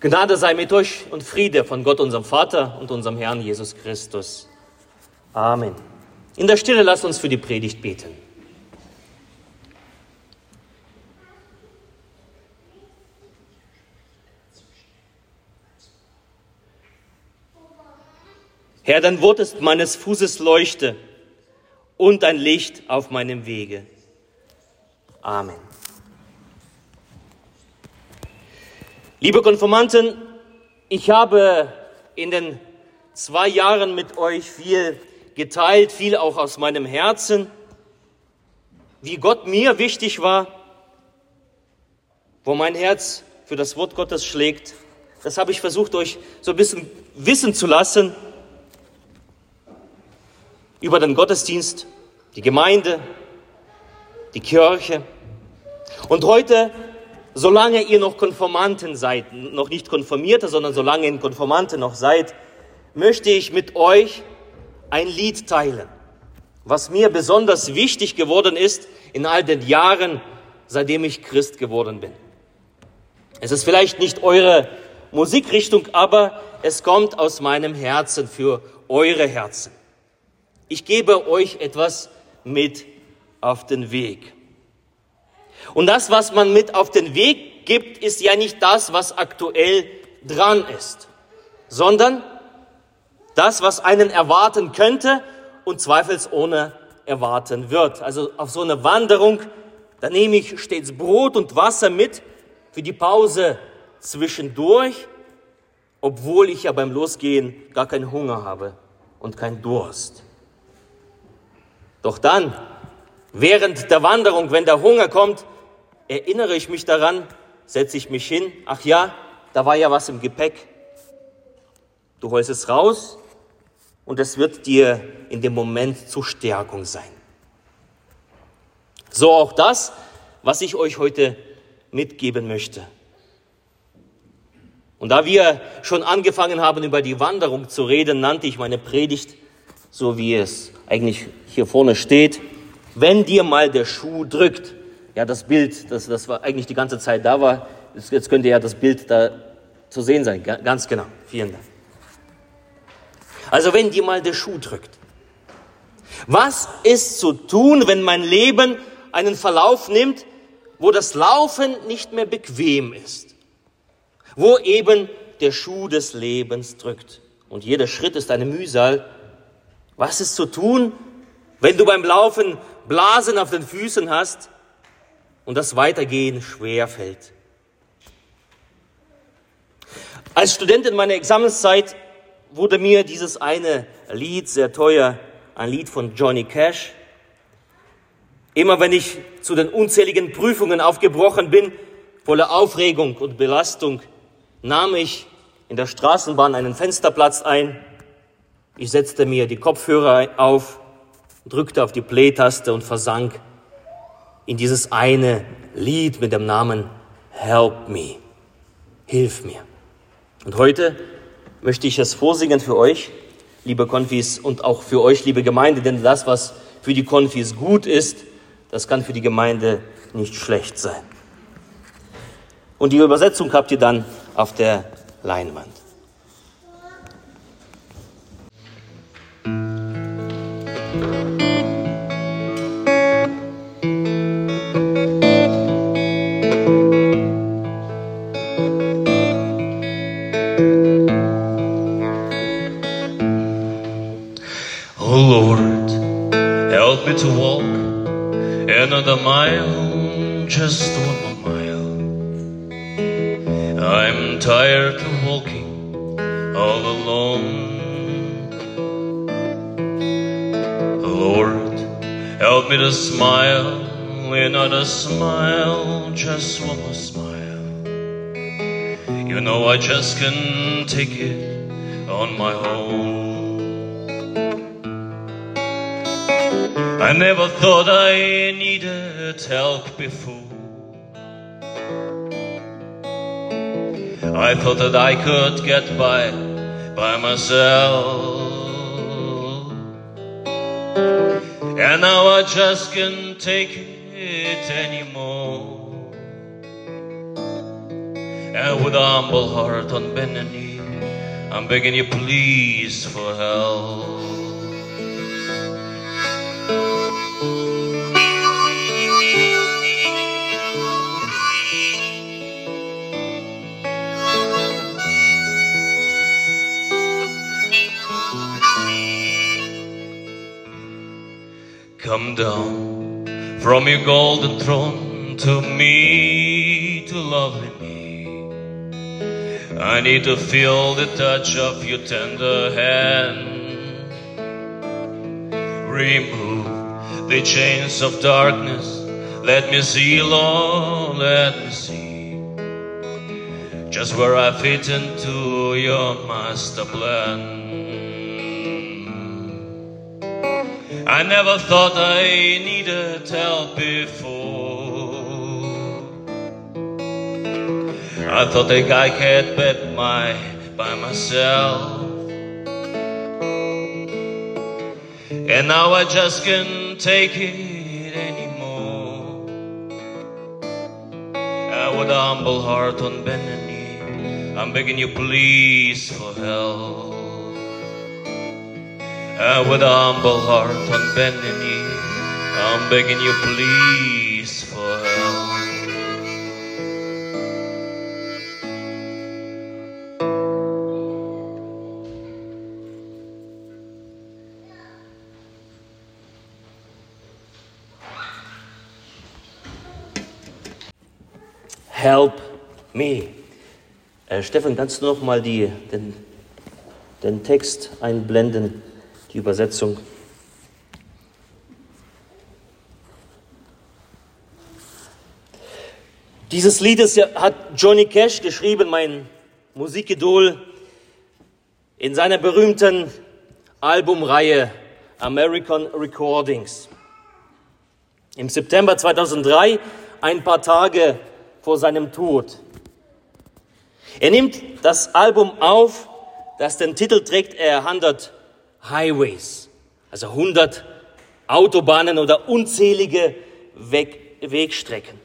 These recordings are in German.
Gnade sei mit euch und Friede von Gott, unserem Vater und unserem Herrn Jesus Christus. Amen. In der Stille lasst uns für die Predigt beten. Herr, dein Wort ist meines Fußes Leuchte und ein Licht auf meinem Wege. Amen. Liebe Konformanten, ich habe in den zwei Jahren mit euch viel geteilt, viel auch aus meinem Herzen, wie Gott mir wichtig war, wo mein Herz für das Wort Gottes schlägt. Das habe ich versucht, euch so ein bisschen wissen zu lassen über den Gottesdienst, die Gemeinde, die Kirche. Und heute solange ihr noch Konformanten seid, noch nicht Konformierte, sondern solange ihr Konformante noch seid, möchte ich mit euch ein Lied teilen, was mir besonders wichtig geworden ist in all den Jahren, seitdem ich Christ geworden bin. Es ist vielleicht nicht eure Musikrichtung, aber es kommt aus meinem Herzen für eure Herzen. Ich gebe euch etwas mit auf den Weg. Und das, was man mit auf den Weg gibt, ist ja nicht das, was aktuell dran ist, sondern das, was einen erwarten könnte und zweifelsohne erwarten wird. Also auf so eine Wanderung, da nehme ich stets Brot und Wasser mit für die Pause zwischendurch, obwohl ich ja beim Losgehen gar keinen Hunger habe und keinen Durst. Doch dann, während der Wanderung, wenn der Hunger kommt, erinnere ich mich daran, setze ich mich hin, ach ja, da war ja was im Gepäck. Du holst es raus und es wird dir in dem Moment zur Stärkung sein. So auch das, was ich euch heute mitgeben möchte. Und da wir schon angefangen haben, über die Wanderung zu reden, nannte ich meine Predigt, so wie es eigentlich hier vorne steht, wenn dir mal der Schuh drückt ja, das Bild, das, das war eigentlich die ganze Zeit da war, jetzt könnte ja das Bild da zu sehen sein. Ganz genau. Vielen Dank. Also wenn dir mal der Schuh drückt. Was ist zu tun, wenn mein Leben einen Verlauf nimmt, wo das Laufen nicht mehr bequem ist? Wo eben der Schuh des Lebens drückt. Und jeder Schritt ist eine Mühsal. Was ist zu tun, wenn du beim Laufen Blasen auf den Füßen hast und das Weitergehen schwer fällt. Als Student in meiner Examenszeit wurde mir dieses eine Lied sehr teuer, ein Lied von Johnny Cash. Immer wenn ich zu den unzähligen Prüfungen aufgebrochen bin, voller Aufregung und Belastung, nahm ich in der Straßenbahn einen Fensterplatz ein. Ich setzte mir die Kopfhörer auf, drückte auf die Play-Taste und versank in dieses eine Lied mit dem Namen Help Me. Hilf mir. Und heute möchte ich es vorsingen für euch, liebe Konfis, und auch für euch, liebe Gemeinde, denn das, was für die Konfis gut ist, das kann für die Gemeinde nicht schlecht sein. Und die Übersetzung habt ihr dann auf der Leinwand. another help me to smile, another smile, just one more smile. You know I just can't take it on my own. I never thought I needed help before. I thought that I could get by by myself. And now I just can't take it anymore. And with a humble heart on bended knee, I'm begging you please for help. Come down from your golden throne to me to lovely me. I need to feel the touch of your tender hand. Remove the chains of darkness. Let me see, Lord, let me see. Just where I fit into your master plan. I never thought I needed help before. I thought that I could bet my by myself. And now I just can't take it anymore. And with a humble heart on bended knee, I'm begging you please for help. And with a humble heart on bended knee, I'm begging you please for help. Help me. Äh, Stefan, kannst du noch mal die, den, den Text einblenden, die Übersetzung? Dieses Lied ist hat Johnny Cash geschrieben, mein Musikidol, in seiner berühmten Albumreihe American Recordings. Im September 2003, ein paar Tage vor seinem Tod. Er nimmt das Album auf, das den Titel trägt, er 100 Highways, also 100 Autobahnen oder unzählige Weg, Wegstrecken.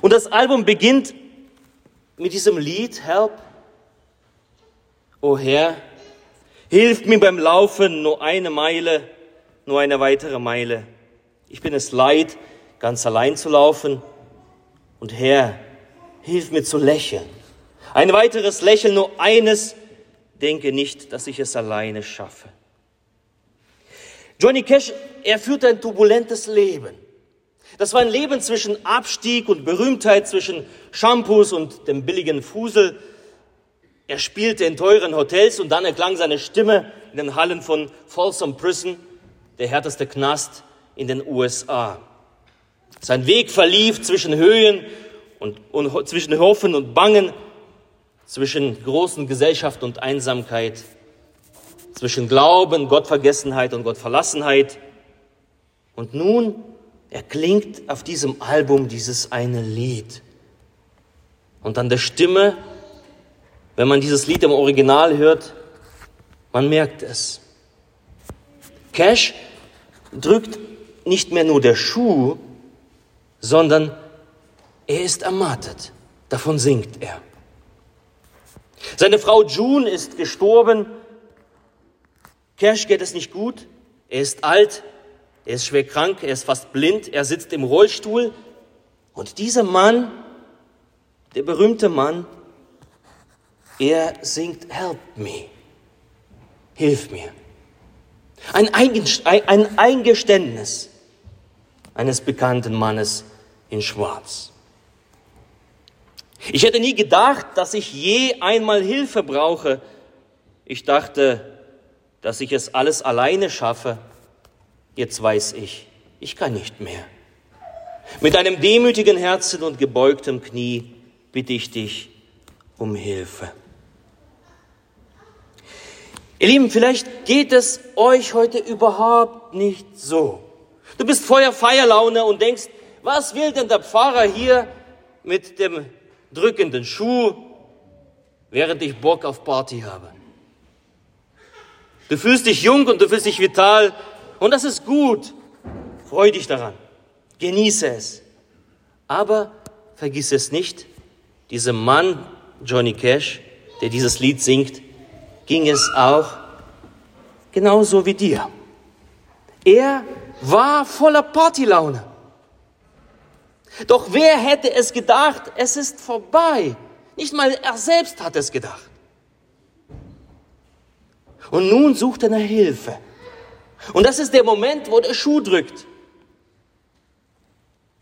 Und das Album beginnt mit diesem Lied, Help. O Herr, hilf mir beim Laufen nur eine Meile, nur eine weitere Meile. Ich bin es leid, ganz allein zu laufen. Und Herr, hilf mir zu lächeln. Ein weiteres Lächeln, nur eines, denke nicht, dass ich es alleine schaffe. Johnny Cash, er führt ein turbulentes Leben. Das war ein Leben zwischen Abstieg und Berühmtheit, zwischen Shampoos und dem billigen Fusel. Er spielte in teuren Hotels und dann erklang seine Stimme in den Hallen von Folsom Prison, der härteste Knast in den USA. Sein Weg verlief zwischen Höhen und, und zwischen Hoffen und Bangen, zwischen großen Gesellschaft und Einsamkeit, zwischen Glauben, Gottvergessenheit und Gottverlassenheit. Und nun erklingt auf diesem Album dieses eine Lied. Und an der Stimme, wenn man dieses Lied im Original hört, man merkt es. Cash drückt nicht mehr nur der Schuh, sondern er ist ermattet. Davon singt er. Seine Frau June ist gestorben. Cash geht es nicht gut. Er ist alt, er ist schwer krank, er ist fast blind, er sitzt im Rollstuhl. Und dieser Mann, der berühmte Mann, er singt Help me. Hilf mir. Ein Eingeständnis eines bekannten Mannes in Schwarz. Ich hätte nie gedacht, dass ich je einmal Hilfe brauche. Ich dachte, dass ich es alles alleine schaffe. Jetzt weiß ich, ich kann nicht mehr. Mit einem demütigen Herzen und gebeugtem Knie bitte ich dich um Hilfe. Ihr Lieben, vielleicht geht es euch heute überhaupt nicht so. Du bist Feuer, Feierlaune und denkst, was will denn der Pfarrer hier mit dem drückenden Schuh, während ich Bock auf Party habe? Du fühlst dich jung und du fühlst dich vital und das ist gut. Freu dich daran. Genieße es. Aber vergiss es nicht, diesem Mann, Johnny Cash, der dieses Lied singt, ging es auch genauso wie dir. Er war voller Partylaune. Doch wer hätte es gedacht, es ist vorbei? Nicht mal er selbst hat es gedacht. Und nun sucht er nach Hilfe. Und das ist der Moment, wo der Schuh drückt.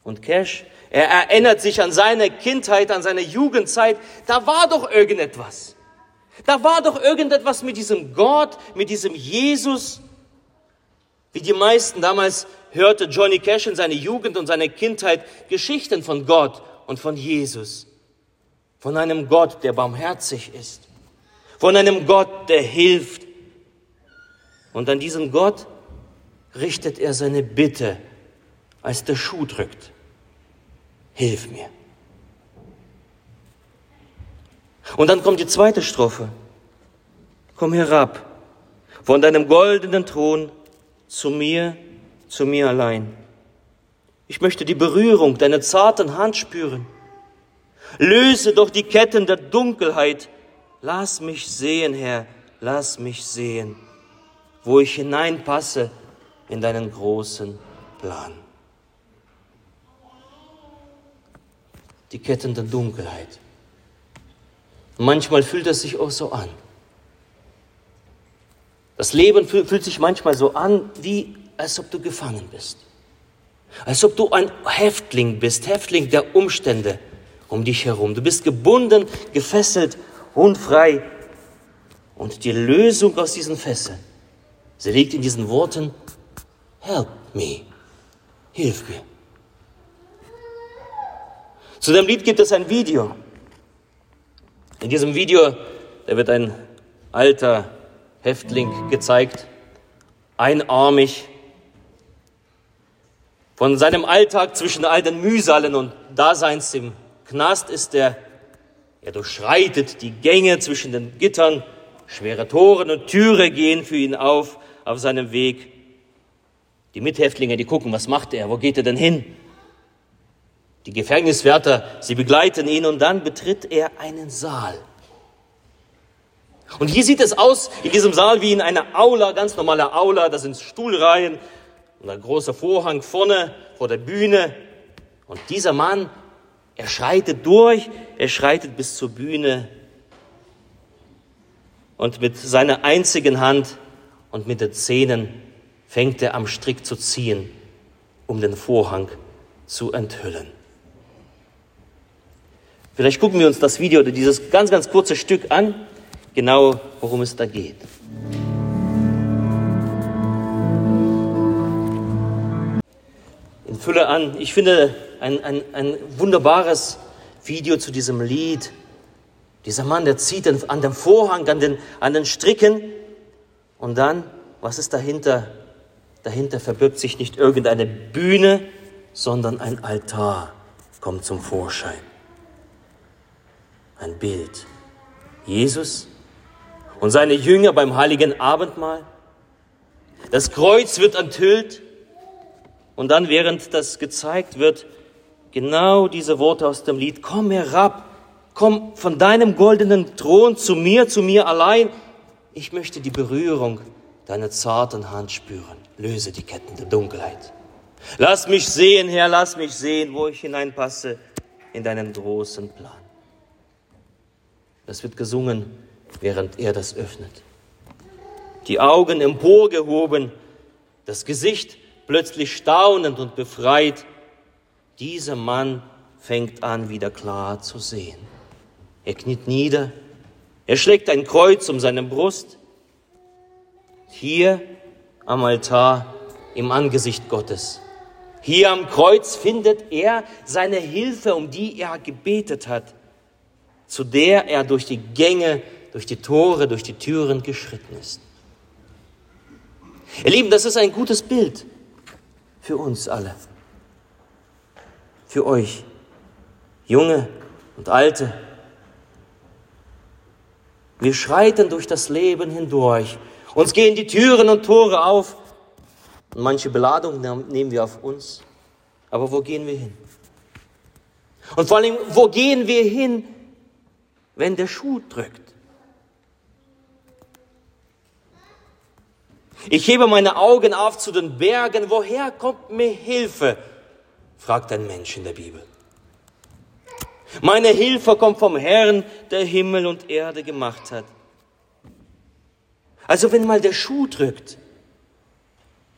Und Cash, er erinnert sich an seine Kindheit, an seine Jugendzeit. Da war doch irgendetwas. Da war doch irgendetwas mit diesem Gott, mit diesem Jesus. Wie die meisten damals hörte Johnny Cash in seiner Jugend und seiner Kindheit Geschichten von Gott und von Jesus. Von einem Gott, der barmherzig ist. Von einem Gott, der hilft. Und an diesen Gott richtet er seine Bitte, als der Schuh drückt. Hilf mir. Und dann kommt die zweite Strophe. Komm herab von deinem goldenen Thron zu mir, zu mir allein. Ich möchte die Berührung deiner zarten Hand spüren. Löse doch die Ketten der Dunkelheit. Lass mich sehen, Herr, lass mich sehen, wo ich hineinpasse in deinen großen Plan. Die Ketten der Dunkelheit. Manchmal fühlt es sich auch so an. Das Leben fühlt sich manchmal so an, wie als ob du gefangen bist. Als ob du ein Häftling bist, Häftling der Umstände um dich herum. Du bist gebunden, gefesselt, unfrei. Und die Lösung aus diesen Fesseln, sie liegt in diesen Worten, Help me, hilf mir. Zu dem Lied gibt es ein Video. In diesem Video, da wird ein alter Häftling gezeigt, einarmig, von seinem Alltag zwischen all den Mühsalen und Daseins im Knast ist er, er durchschreitet die Gänge zwischen den Gittern, schwere Toren und Türe gehen für ihn auf, auf seinem Weg. Die Mithäftlinge, die gucken, was macht er, wo geht er denn hin? Die Gefängniswärter, sie begleiten ihn und dann betritt er einen Saal. Und hier sieht es aus in diesem Saal wie in einer Aula, ganz normale Aula, da sind Stuhlreihen und ein großer Vorhang vorne vor der Bühne. Und dieser Mann, er schreitet durch, er schreitet bis zur Bühne und mit seiner einzigen Hand und mit den Zähnen fängt er am Strick zu ziehen, um den Vorhang zu enthüllen. Vielleicht gucken wir uns das Video oder dieses ganz, ganz kurze Stück an, genau worum es da geht. In Fülle an. Ich finde ein, ein, ein wunderbares Video zu diesem Lied. Dieser Mann, der zieht an dem Vorhang, an den, an den Stricken und dann, was ist dahinter? Dahinter verbirgt sich nicht irgendeine Bühne, sondern ein Altar kommt zum Vorschein ein Bild. Jesus und seine Jünger beim heiligen Abendmahl. Das Kreuz wird enthüllt und dann, während das gezeigt wird, genau diese Worte aus dem Lied, komm herab, komm von deinem goldenen Thron zu mir, zu mir allein. Ich möchte die Berührung deiner zarten Hand spüren. Löse die Ketten der Dunkelheit. Lass mich sehen, Herr, lass mich sehen, wo ich hineinpasse in deinen großen Plan. Das wird gesungen, während er das öffnet. Die Augen emporgehoben, das Gesicht plötzlich staunend und befreit. Dieser Mann fängt an, wieder klar zu sehen. Er kniet nieder, er schlägt ein Kreuz um seine Brust. Hier am Altar im Angesicht Gottes. Hier am Kreuz findet er seine Hilfe, um die er gebetet hat zu der er durch die Gänge, durch die Tore, durch die Türen geschritten ist. Ihr Lieben, das ist ein gutes Bild für uns alle, für euch, junge und alte. Wir schreiten durch das Leben hindurch. Uns gehen die Türen und Tore auf. Und manche Beladung nehmen wir auf uns. Aber wo gehen wir hin? Und vor allem, wo gehen wir hin, wenn der Schuh drückt. Ich hebe meine Augen auf zu den Bergen. Woher kommt mir Hilfe? fragt ein Mensch in der Bibel. Meine Hilfe kommt vom Herrn, der Himmel und Erde gemacht hat. Also wenn mal der Schuh drückt,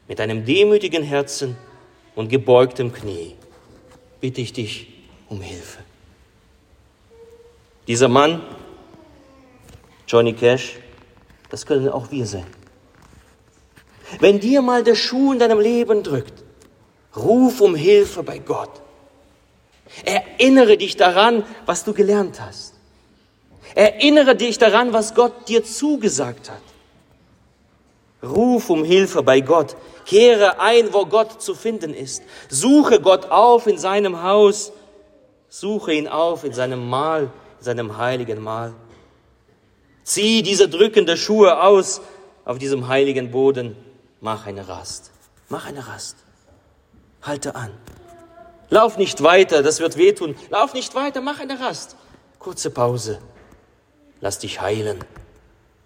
mit einem demütigen Herzen und gebeugtem Knie, bitte ich dich um Hilfe. Dieser Mann, Johnny Cash, das können auch wir sein. Wenn dir mal der Schuh in deinem Leben drückt, ruf um Hilfe bei Gott. Erinnere dich daran, was du gelernt hast. Erinnere dich daran, was Gott dir zugesagt hat. Ruf um Hilfe bei Gott. Kehre ein, wo Gott zu finden ist. Suche Gott auf in seinem Haus. Suche ihn auf in seinem Mahl, in seinem heiligen Mahl. Zieh diese drückende Schuhe aus auf diesem heiligen Boden mach eine Rast. Mach eine Rast. Halte an. Lauf nicht weiter, das wird wehtun. Lauf nicht weiter, mach eine Rast. Kurze Pause. Lass dich heilen.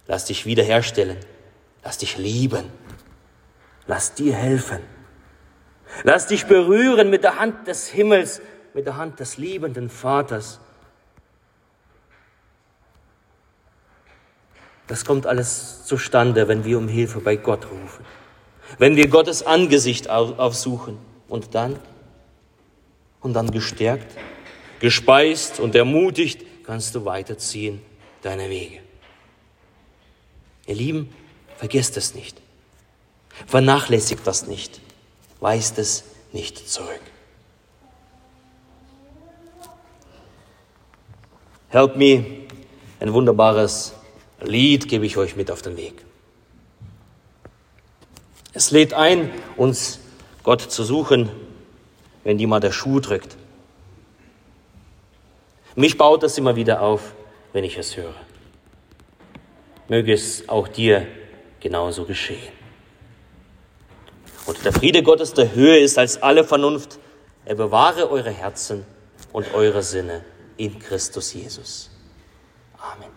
Lass dich wiederherstellen. Lass dich lieben. Lass dir helfen. Lass dich berühren mit der Hand des Himmels, mit der Hand des liebenden Vaters. Das kommt alles zustande, wenn wir um Hilfe bei Gott rufen wenn wir Gottes Angesicht aufsuchen. Und dann, und dann gestärkt, gespeist und ermutigt, kannst du weiterziehen deine Wege. Ihr Lieben, vergesst es nicht. Vernachlässigt das nicht. Weist es nicht zurück. Help me, ein wunderbares Lied gebe ich euch mit auf den Weg. Es lädt ein, uns Gott zu suchen, wenn die mal der Schuh drückt. Mich baut das immer wieder auf, wenn ich es höre. Möge es auch dir genauso geschehen. Und der Friede Gottes der Höhe ist als alle Vernunft. Er bewahre eure Herzen und eure Sinne in Christus Jesus. Amen.